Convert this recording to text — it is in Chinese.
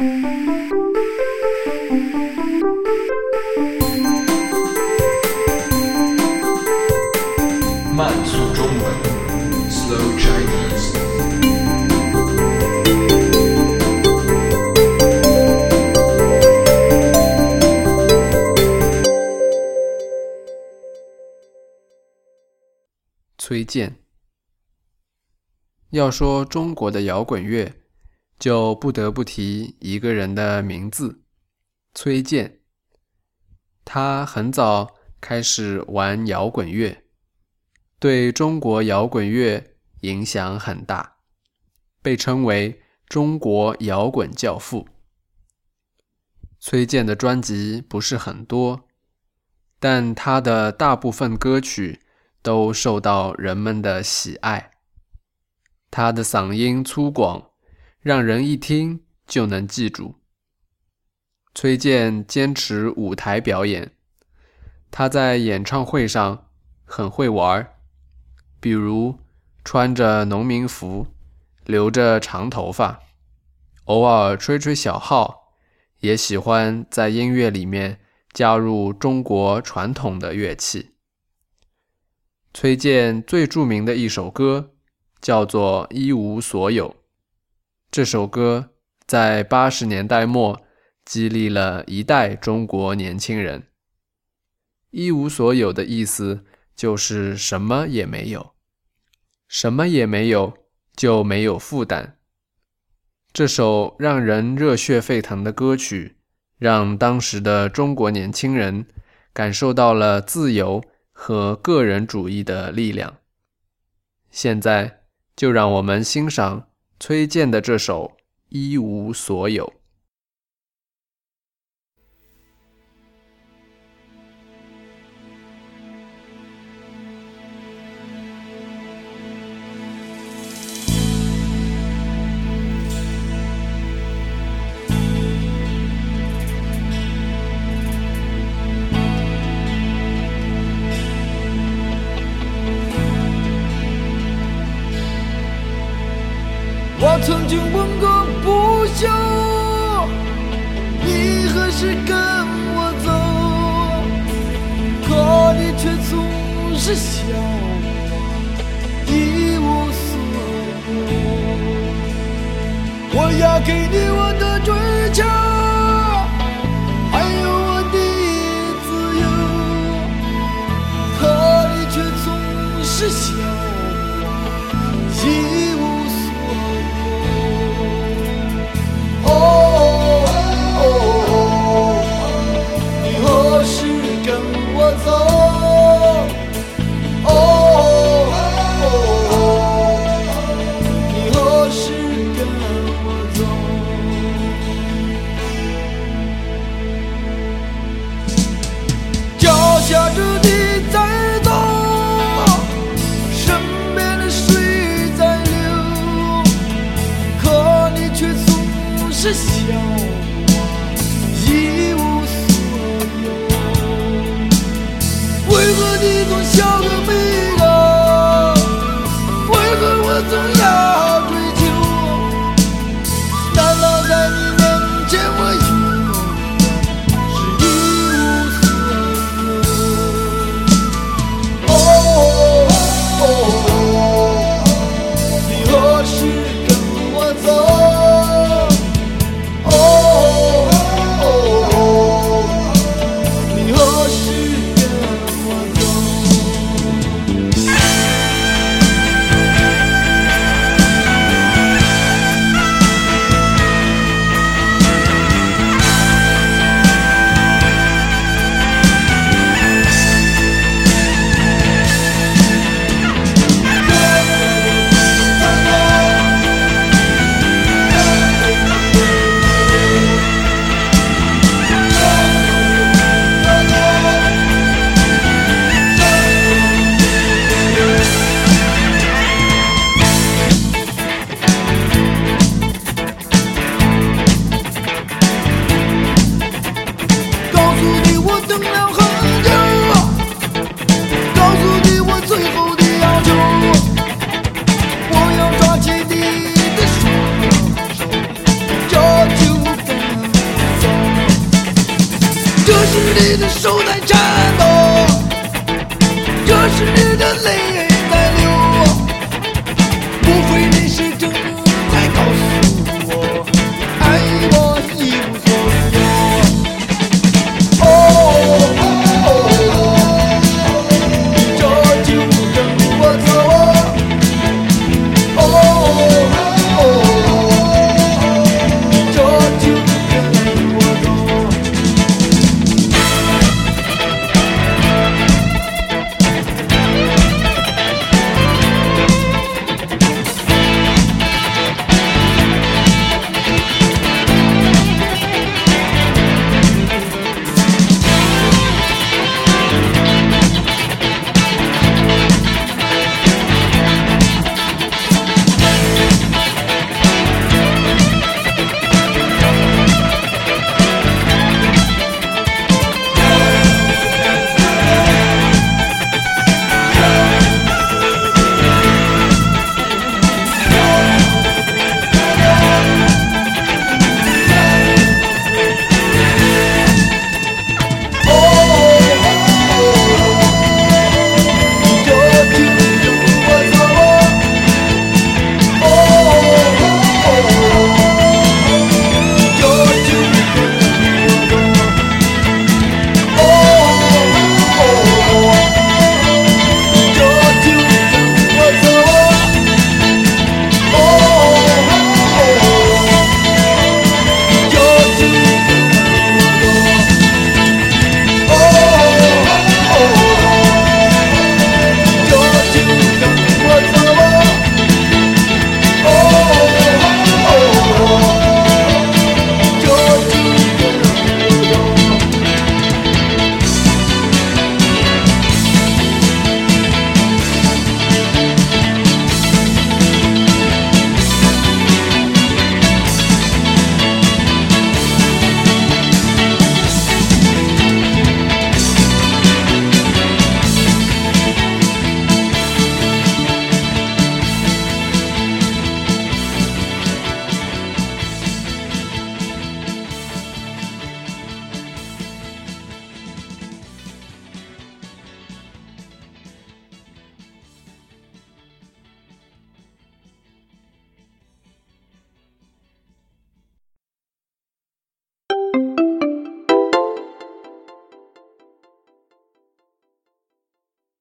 慢速中文，Slow Chinese。崔健。要说中国的摇滚乐，就不得不提一个人的名字——崔健。他很早开始玩摇滚乐，对中国摇滚乐影响很大，被称为“中国摇滚教父”。崔健的专辑不是很多，但他的大部分歌曲都受到人们的喜爱。他的嗓音粗犷，让人一听就能记住。崔健坚持舞台表演，他在演唱会上很会玩，比如穿着农民服，留着长头发，偶尔吹吹小号，也喜欢在音乐里面加入中国传统的乐器。崔健最著名的一首歌。叫做《一无所有》这首歌，在八十年代末激励了一代中国年轻人。一无所有的意思就是什么也没有，什么也没有就没有负担。这首让人热血沸腾的歌曲，让当时的中国年轻人感受到了自由和个人主义的力量。现在。就让我们欣赏崔健的这首《一无所有》。曾经问过不休，你何时跟我走？可你却总是笑我一无所有。我要给你我的追求，是笑